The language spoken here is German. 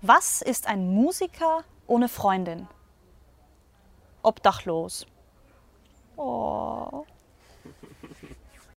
Was ist ein Musiker ohne Freundin? Obdachlos.